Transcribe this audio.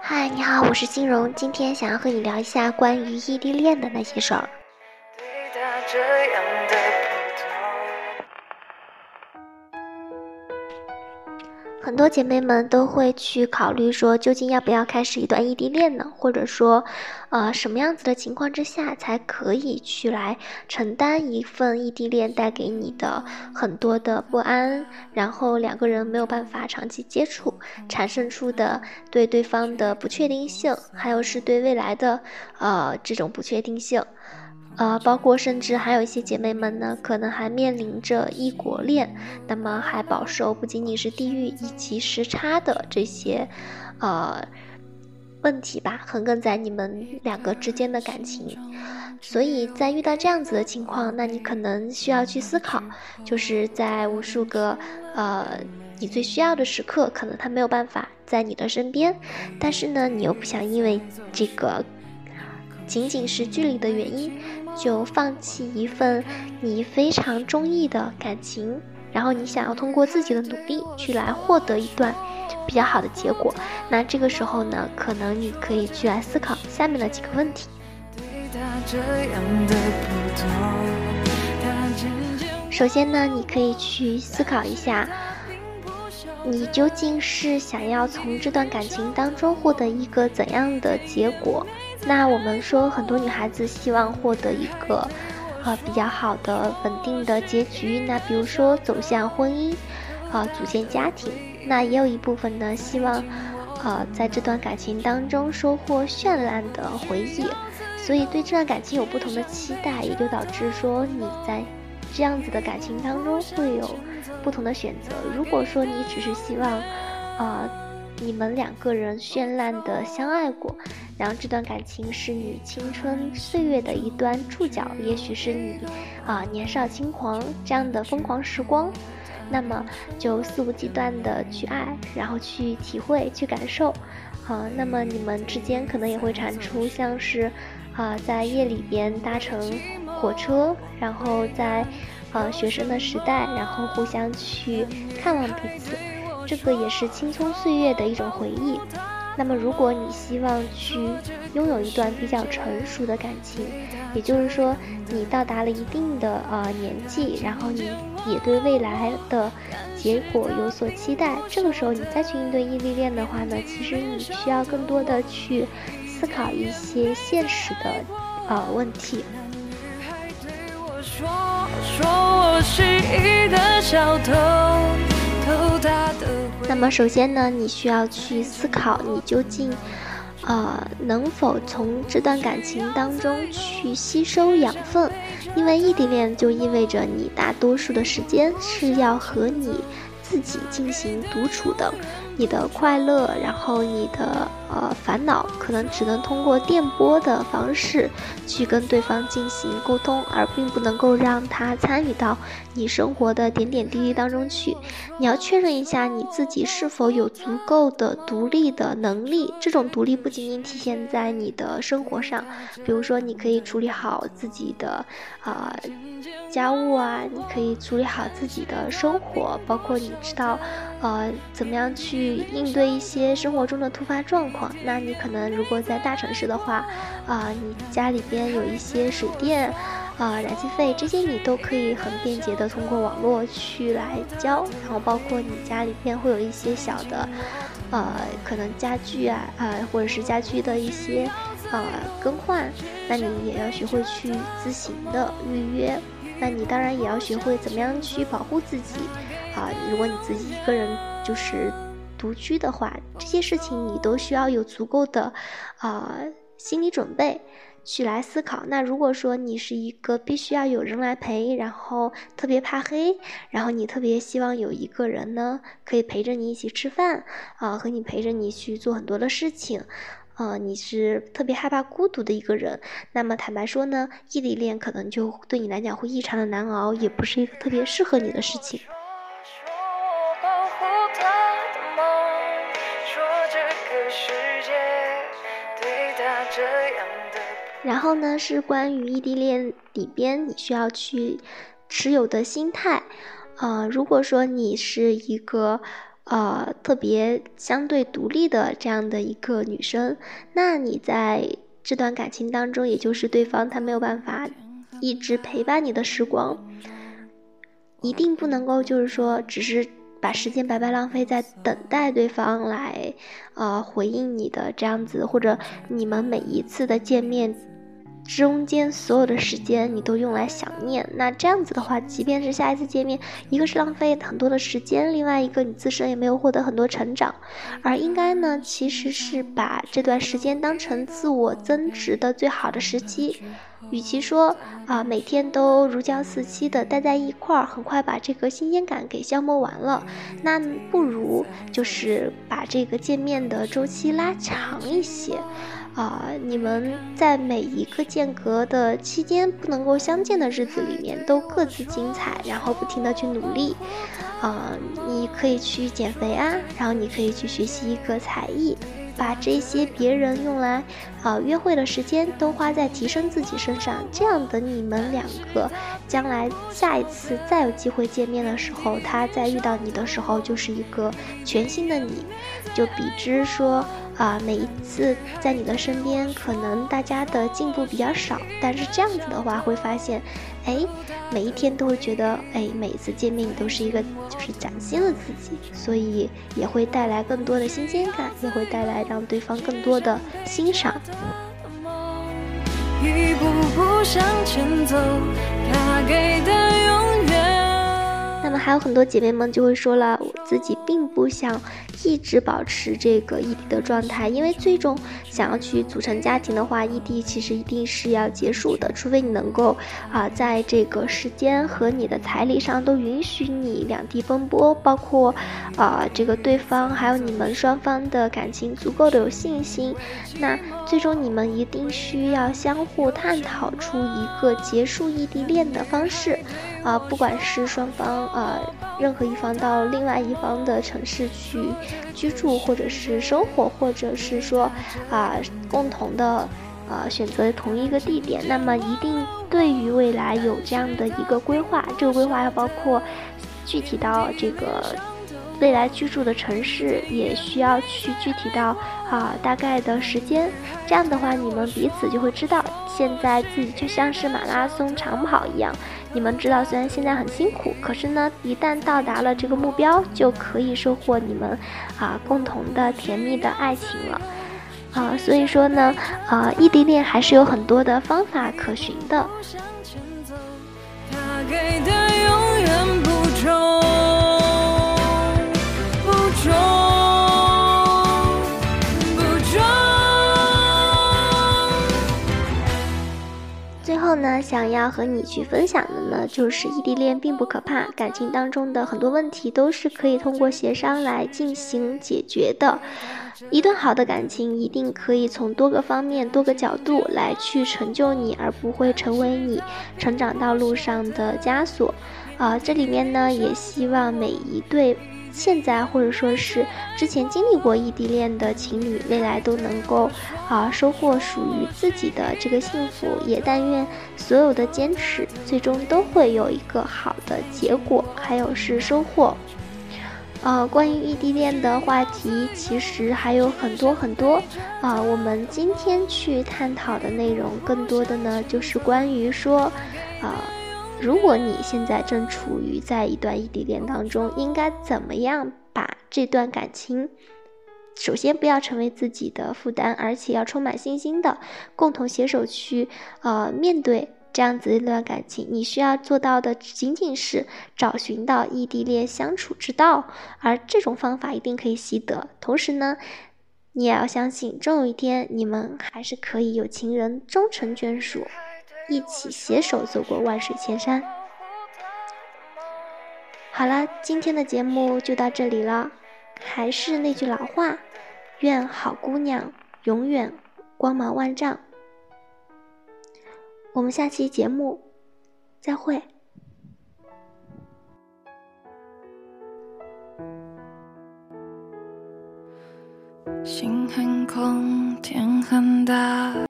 嗨，你好，我是金荣，今天想要和你聊一下关于异地恋的那些事儿。很多姐妹们都会去考虑说，究竟要不要开始一段异地恋呢？或者说，呃，什么样子的情况之下才可以去来承担一份异地恋带给你的很多的不安，然后两个人没有办法长期接触，产生出的对对方的不确定性，还有是对未来的呃这种不确定性。呃，包括甚至还有一些姐妹们呢，可能还面临着异国恋，那么还饱受不仅仅是地域以及时差的这些，呃，问题吧，横亘在你们两个之间的感情。所以在遇到这样子的情况，那你可能需要去思考，就是在无数个呃你最需要的时刻，可能他没有办法在你的身边，但是呢，你又不想因为这个仅仅是距离的原因。就放弃一份你非常中意的感情，然后你想要通过自己的努力去来获得一段比较好的结果。那这个时候呢，可能你可以去来思考下面的几个问题。首先呢，你可以去思考一下，你究竟是想要从这段感情当中获得一个怎样的结果？那我们说，很多女孩子希望获得一个，呃，比较好的、稳定的结局。那比如说走向婚姻，啊，组建家庭。那也有一部分呢，希望，呃，在这段感情当中收获绚烂的回忆。所以对这段感情有不同的期待，也就导致说你在这样子的感情当中会有不同的选择。如果说你只是希望，啊。你们两个人绚烂的相爱过，然后这段感情是你青春岁月的一段触角，也许是你啊年少轻狂这样的疯狂时光，那么就肆无忌惮的去爱，然后去体会、去感受，啊，那么你们之间可能也会产出像是啊在夜里边搭乘火车，然后在呃学生的时代，然后互相去看望彼此。这个也是青葱岁月的一种回忆。那么，如果你希望去拥有一段比较成熟的感情，也就是说，你到达了一定的呃年纪，然后你也对未来的结果有所期待，这个时候你再去应对异地恋的话呢，其实你需要更多的去思考一些现实的呃问题。那么首先呢，你需要去思考，你究竟，呃，能否从这段感情当中去吸收养分？因为异地恋就意味着你大多数的时间是要和你自己进行独处的。你的快乐，然后你的呃烦恼，可能只能通过电波的方式去跟对方进行沟通，而并不能够让他参与到你生活的点点滴滴当中去。你要确认一下你自己是否有足够的独立的能力。这种独立不仅仅体现在你的生活上，比如说你可以处理好自己的啊家务啊，你可以处理好自己的生活，包括你知道呃怎么样去。应对一些生活中的突发状况，那你可能如果在大城市的话，啊，你家里边有一些水电，啊，燃气费这些你都可以很便捷的通过网络去来交，然后包括你家里边会有一些小的，呃，可能家具啊，呃，或者是家居的一些，呃，更换，那你也要学会去自行的预约，那你当然也要学会怎么样去保护自己，啊，如果你自己一个人就是。独居的话，这些事情你都需要有足够的，呃，心理准备去来思考。那如果说你是一个必须要有人来陪，然后特别怕黑，然后你特别希望有一个人呢可以陪着你一起吃饭，啊，和你陪着你去做很多的事情，呃，你是特别害怕孤独的一个人，那么坦白说呢，异地恋可能就对你来讲会异常的难熬，也不是一个特别适合你的事情。然后呢，是关于异地恋里边你需要去持有的心态，呃，如果说你是一个呃特别相对独立的这样的一个女生，那你在这段感情当中，也就是对方他没有办法一直陪伴你的时光，一定不能够就是说只是把时间白白浪费在等待对方来呃回应你的这样子，或者你们每一次的见面。中间所有的时间你都用来想念，那这样子的话，即便是下一次见面，一个是浪费很多的时间，另外一个你自身也没有获得很多成长，而应该呢，其实是把这段时间当成自我增值的最好的时机。与其说啊每天都如胶似漆的待在一块儿，很快把这个新鲜感给消磨完了，那不如就是把这个见面的周期拉长一些。啊，你们在每一个间隔的期间不能够相见的日子里面，都各自精彩，然后不停的去努力。啊，你可以去减肥啊，然后你可以去学习一个才艺。把这些别人用来，啊，约会的时间都花在提升自己身上，这样等你们两个，将来下一次再有机会见面的时候，他再遇到你的时候就是一个全新的你，就比之说。啊，每一次在你的身边，可能大家的进步比较少，但是这样子的话，会发现，哎，每一天都会觉得，哎，每一次见面你都是一个就是崭新的自己，所以也会带来更多的新鲜感，也会带来让对方更多的欣赏。一步步向前走，他给的永远。那么还有很多姐妹们就会说了，我自己并不想。一直保持这个异地的状态，因为最终想要去组成家庭的话，异地其实一定是要结束的，除非你能够啊，在这个时间和你的彩礼上都允许你两地奔波，包括啊这个对方还有你们双方的感情足够的有信心，那最终你们一定需要相互探讨出一个结束异地恋的方式。啊，不管是双方啊，任何一方到另外一方的城市去居住，或者是生活，或者是说啊，共同的啊选择同一个地点，那么一定对于未来有这样的一个规划。这个规划要包括具体到这个未来居住的城市，也需要去具体到啊大概的时间。这样的话，你们彼此就会知道，现在自己就像是马拉松长跑一样。你们知道，虽然现在很辛苦，可是呢，一旦到达了这个目标，就可以收获你们啊共同的甜蜜的爱情了啊。所以说呢，啊，异地恋还是有很多的方法可循的。后呢，想要和你去分享的呢，就是异地恋并不可怕，感情当中的很多问题都是可以通过协商来进行解决的。一段好的感情一定可以从多个方面、多个角度来去成就你，而不会成为你成长道路上的枷锁。啊，这里面呢，也希望每一对。现在或者说是之前经历过异地恋的情侣，未来都能够啊收获属于自己的这个幸福。也但愿所有的坚持最终都会有一个好的结果，还有是收获。呃，关于异地恋的话题其实还有很多很多啊。我们今天去探讨的内容，更多的呢就是关于说啊。如果你现在正处于在一段异地恋当中，应该怎么样把这段感情，首先不要成为自己的负担，而且要充满信心的共同携手去呃面对这样子一段感情。你需要做到的仅仅是找寻到异地恋相处之道，而这种方法一定可以习得。同时呢，你也要相信，终有一天你们还是可以有情人终成眷属。一起携手走过万水千山。好了，今天的节目就到这里了。还是那句老话，愿好姑娘永远光芒万丈。我们下期节目再会。心很空，天很大。